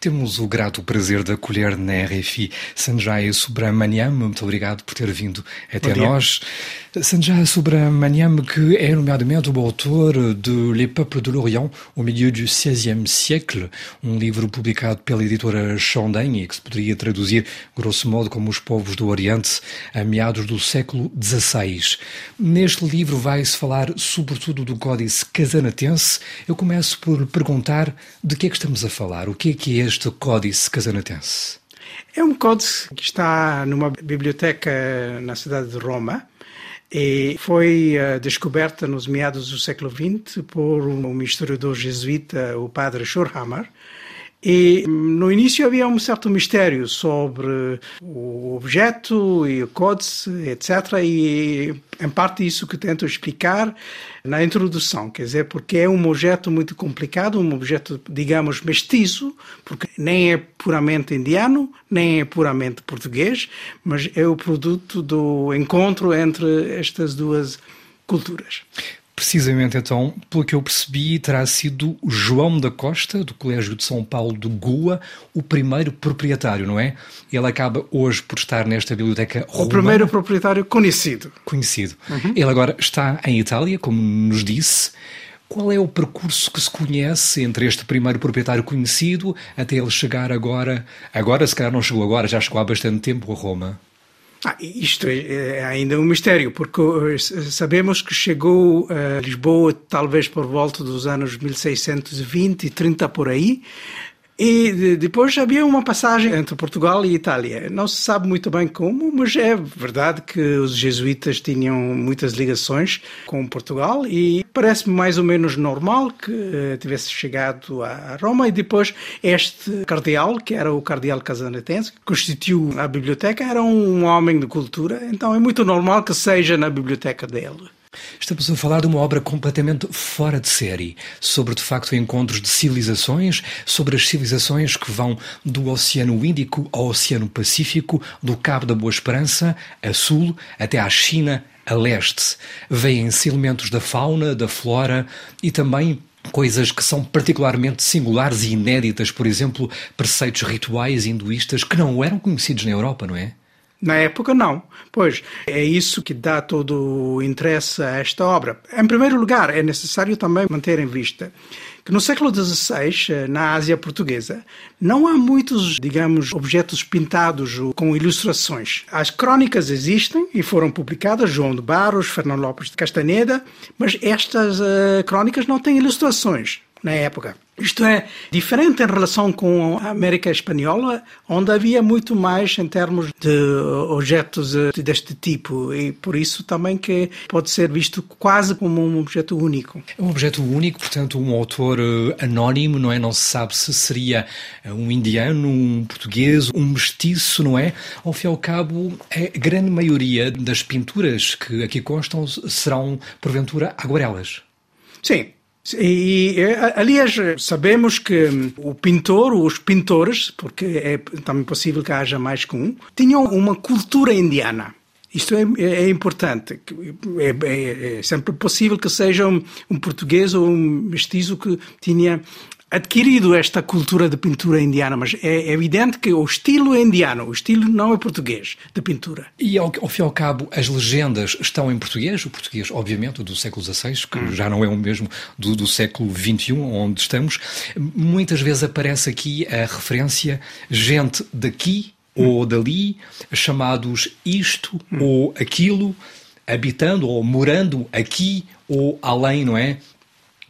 Temos o grato prazer de acolher na RFI Sanjay Subramaniam. Muito obrigado por ter vindo até nós. Sanjay Subramaniam, que é nomeadamente o autor de Les Peuples de l'Orient au milieu du XVIe siècle, um livro publicado pela editora Chandon e que se poderia traduzir, grosso modo, como Os Povos do Oriente, a meados do século XVI. Neste livro vai-se falar sobretudo do Códice Casanatense. Eu começo por perguntar de que é que estamos a falar, o que é que é este Códice Casanatense? É um códice que está numa biblioteca na cidade de Roma e foi uh, descoberta nos meados do século XX por um historiador jesuíta, o padre Schorhammer, e no início havia um certo mistério sobre o objeto e o códice, etc. E em parte isso que tento explicar na introdução, quer dizer, porque é um objeto muito complicado, um objeto, digamos, mestiço, porque nem é puramente indiano, nem é puramente português, mas é o produto do encontro entre estas duas culturas. Precisamente então, pelo que eu percebi, terá sido João da Costa, do Colégio de São Paulo de Goa, o primeiro proprietário, não é? Ele acaba hoje por estar nesta biblioteca romana. O primeiro proprietário conhecido. Conhecido. Uhum. Ele agora está em Itália, como nos disse. Qual é o percurso que se conhece entre este primeiro proprietário conhecido até ele chegar agora? Agora, se calhar não chegou agora, já chegou há bastante tempo a Roma. Ah, isto é, é, ainda um mistério, porque eh, sabemos que chegou a Lisboa talvez por volta dos anos 1620 e 30 por aí, e depois havia uma passagem entre Portugal e Itália. Não se sabe muito bem como, mas é verdade que os jesuítas tinham muitas ligações com Portugal e parece-me mais ou menos normal que eh, tivesse chegado a Roma e depois este cardeal, que era o cardeal casanatense, que constituiu a biblioteca, era um homem de cultura, então é muito normal que seja na biblioteca dele. Estamos a falar de uma obra completamente fora de série, sobre de facto encontros de civilizações, sobre as civilizações que vão do Oceano Índico ao Oceano Pacífico, do Cabo da Boa Esperança a sul até à China a leste. Vêm-se elementos da fauna, da flora e também coisas que são particularmente singulares e inéditas, por exemplo, preceitos rituais hinduístas que não eram conhecidos na Europa, não é? Na época, não. Pois é isso que dá todo o interesse a esta obra. Em primeiro lugar, é necessário também manter em vista que no século XVI, na Ásia Portuguesa, não há muitos, digamos, objetos pintados com ilustrações. As crónicas existem e foram publicadas, João de Barros, Fernando Lopes de Castaneda, mas estas uh, crónicas não têm ilustrações na época. Isto é diferente em relação com a América Espanhola, onde havia muito mais em termos de objetos eh, deste tipo e por isso também que pode ser visto quase como um objeto único. É um objeto único, portanto, um autor eh, anónimo, não é? Não se sabe se seria eh, um indiano, um português, um mestiço, não é? Ao fim e ao cabo, a grande maioria das pinturas que aqui constam serão, porventura, aguarelas. Sim, e, aliás, sabemos que o pintor, os pintores, porque é também possível que haja mais que um, tinham uma cultura indiana. Isto é, é, é importante. É, é, é, sempre possível que seja um, um português ou um mestiço que tinha adquirido esta cultura de pintura indiana, mas é evidente que o estilo é indiano, o estilo não é português de pintura. E ao, ao fim e ao cabo, as legendas estão em português, o português, obviamente, do século XVI, que hum. já não é o mesmo do, do século XXI, onde estamos. Muitas vezes aparece aqui a referência gente daqui hum. ou dali, chamados isto hum. ou aquilo, habitando ou morando aqui ou além, não é?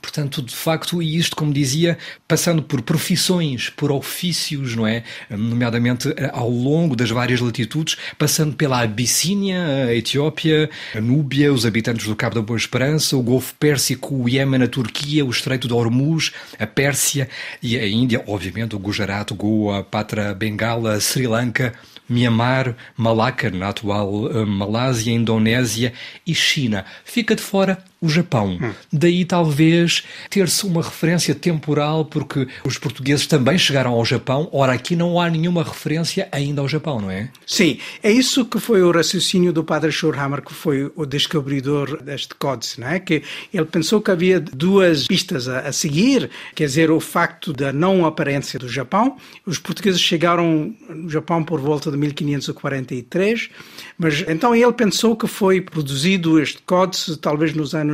Portanto, de facto, e isto, como dizia, passando por profissões, por ofícios, não é? Nomeadamente eh, ao longo das várias latitudes, passando pela Abissínia, a Etiópia, a Núbia, os habitantes do Cabo da Boa Esperança, o Golfo Pérsico, o Iémen, a Turquia, o Estreito de Hormuz, a Pérsia e a Índia, obviamente, o Gujarat, Goa, Patra, Bengala, Sri Lanka, Myanmar, Malaca, na atual uh, Malásia, Indonésia e China. Fica de fora o Japão. Hum. Daí talvez ter-se uma referência temporal, porque os portugueses também chegaram ao Japão. Ora, aqui não há nenhuma referência ainda ao Japão, não é? Sim, é isso que foi o raciocínio do padre Schurhammer, que foi o descobridor deste códice, não é? Que ele pensou que havia duas pistas a, a seguir, quer dizer, o facto da não aparência do Japão. Os portugueses chegaram no Japão por volta de 1543, mas então ele pensou que foi produzido este códice talvez nos anos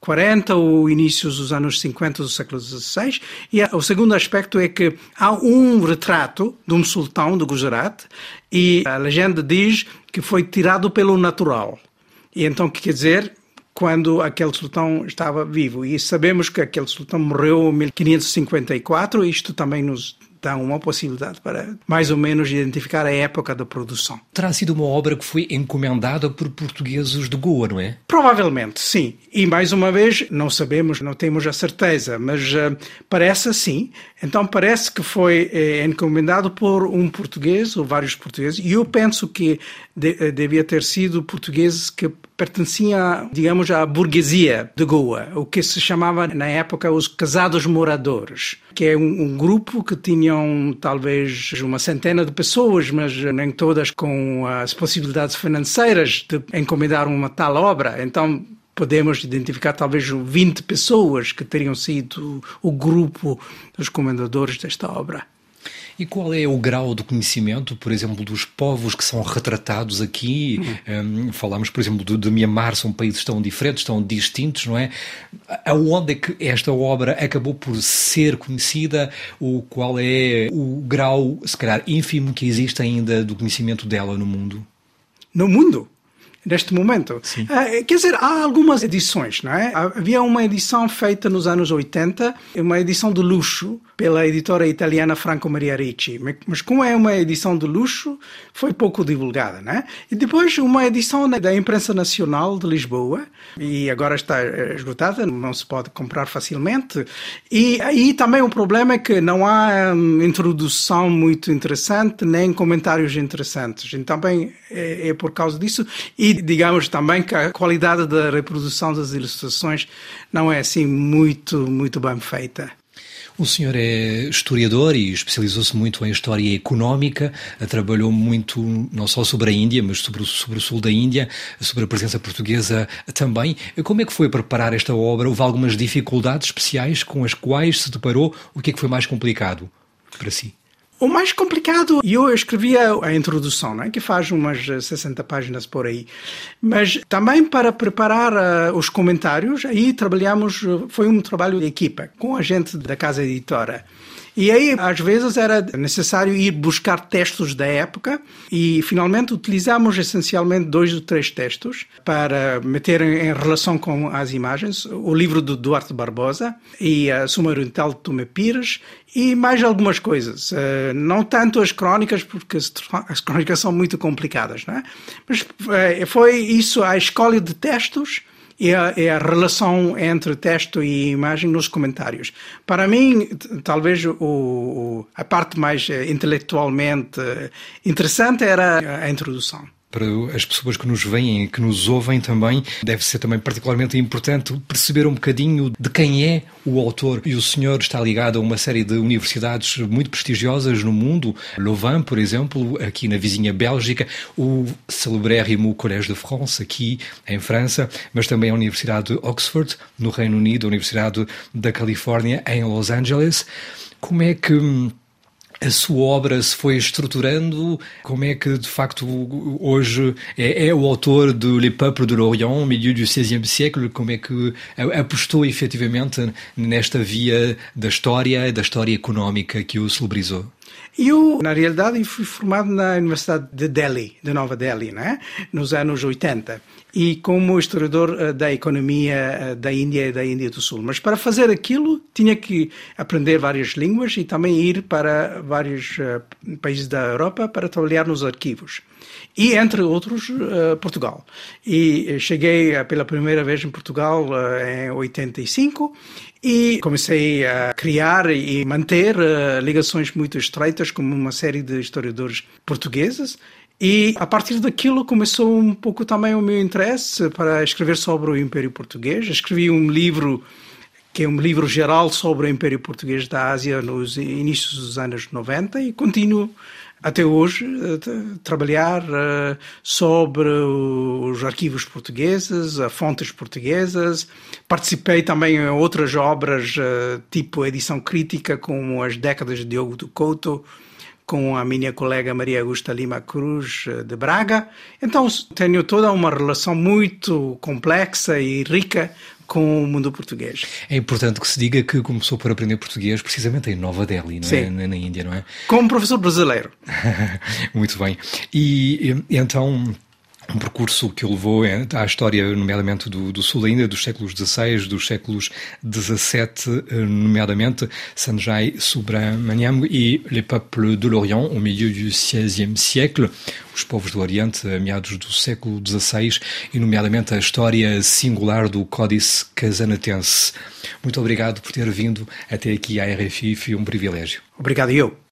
40 ou inícios dos anos 50 do século XVI. E o segundo aspecto é que há um retrato de um sultão de Gujarat e a legenda diz que foi tirado pelo natural. E então, o que quer dizer? quando aquele sultão estava vivo. E sabemos que aquele sultão morreu em 1554, isto também nos dá uma possibilidade para mais ou menos identificar a época da produção. Terá sido uma obra que foi encomendada por portugueses de Goa, não é? Provavelmente, sim. E mais uma vez, não sabemos, não temos a certeza, mas uh, parece assim. Então parece que foi eh, encomendado por um português ou vários portugueses. E eu penso que de, eh, devia ter sido portugueses que pertenciam, digamos, à burguesia de Goa, o que se chamava na época os casados moradores, que é um, um grupo que tinham talvez uma centena de pessoas, mas nem todas com as possibilidades financeiras de encomendar uma tal obra. Então podemos identificar talvez 20 pessoas que teriam sido o grupo dos comendadores desta obra. E qual é o grau de conhecimento, por exemplo, dos povos que são retratados aqui? Hum. Um, falamos, por exemplo, de, de Mianmar, são países tão diferentes, tão distintos, não é? Aonde é que esta obra acabou por ser conhecida? O qual é o grau, se calhar, ínfimo que existe ainda do conhecimento dela no mundo? No mundo? Neste momento. Uh, quer dizer, há algumas edições, não é? Havia uma edição feita nos anos 80, uma edição de luxo, pela editora italiana Franco Maria Ricci. Mas como é uma edição de luxo, foi pouco divulgada, né? E depois uma edição da imprensa nacional de Lisboa, e agora está eh, esgotada, não se pode comprar facilmente. E aí também o problema é que não há hum, introdução muito interessante, nem comentários interessantes. Então também é, é por causa disso. E digamos também que a qualidade da reprodução das ilustrações não é assim muito, muito bem feita. O senhor é historiador e especializou-se muito em história económica, trabalhou muito não só sobre a Índia, mas sobre, sobre o sul da Índia, sobre a presença portuguesa também. Como é que foi preparar esta obra? Houve algumas dificuldades especiais com as quais se deparou? O que é que foi mais complicado para si? O mais complicado, eu escrevia a introdução, né, que faz umas 60 páginas por aí, mas também para preparar uh, os comentários, aí trabalhamos, foi um trabalho de equipa com a gente da casa editora. E aí, às vezes, era necessário ir buscar textos da época e, finalmente, utilizamos essencialmente dois ou três textos para meter em relação com as imagens. O livro do Duarte Barbosa e a Suma Oriental de Tomé Pires e mais algumas coisas. Eh, não tanto as crónicas, porque as crónicas são muito complicadas, não é? Mas eh, foi isso, a escolha de textos é a, é a relação entre texto e imagem nos comentários. Para mim, talvez o, o, a parte mais eh, intelectualmente interessante era a introdução para as pessoas que nos veem e que nos ouvem também, deve ser também particularmente importante perceber um bocadinho de quem é o autor. E o senhor está ligado a uma série de universidades muito prestigiosas no mundo, Louvain, por exemplo, aqui na vizinha Bélgica, o celebrérrimo Collège de France, aqui em França, mas também a Universidade de Oxford, no Reino Unido, a Universidade da Califórnia, em Los Angeles. Como é que hum, a sua obra se foi estruturando? Como é que, de facto, hoje é, é o autor de Le Peuple de l'Orient, milieu du XVIe siècle? Como é que apostou efetivamente nesta via da história, da história económica que o celebrizou? Eu, na realidade, fui formado na Universidade de Delhi, de Nova Delhi, né? nos anos 80 e como historiador eh, da economia eh, da Índia e da Índia do Sul. Mas para fazer aquilo tinha que aprender várias línguas e também ir para vários eh, países da Europa para trabalhar nos arquivos. E, entre outros, Portugal. E cheguei pela primeira vez em Portugal em 85 e comecei a criar e manter ligações muito estreitas com uma série de historiadores portugueses e a partir daquilo começou um pouco também o meu interesse para escrever sobre o Império Português. Escrevi um livro que é um livro geral sobre o Império Português da Ásia nos inícios dos anos 90 e continuo até hoje trabalhar uh, sobre os arquivos portugueses, fontes portuguesas. Participei também em outras obras, uh, tipo edição crítica, como As Décadas de Diogo do Couto, com a minha colega Maria Augusta Lima Cruz eh, de Braga. Então tenho toda uma relação muito complexa e rica com o mundo português. É importante que se diga que começou por aprender português precisamente em Nova Delhi, não é? Na, na Índia, não é? Como professor brasileiro. Muito bem. E então um percurso que o levou à história, nomeadamente do, do sul ainda, dos séculos XVI, dos séculos XVII, nomeadamente Sanjay Subramaniam e Les Peuples de l'Orient, au milieu du XVIe siècle, os povos do Oriente, a meados do século XVI, e nomeadamente a história singular do Códice Casanatense. Muito obrigado por ter vindo até aqui à RFI, foi um privilégio. Obrigado eu.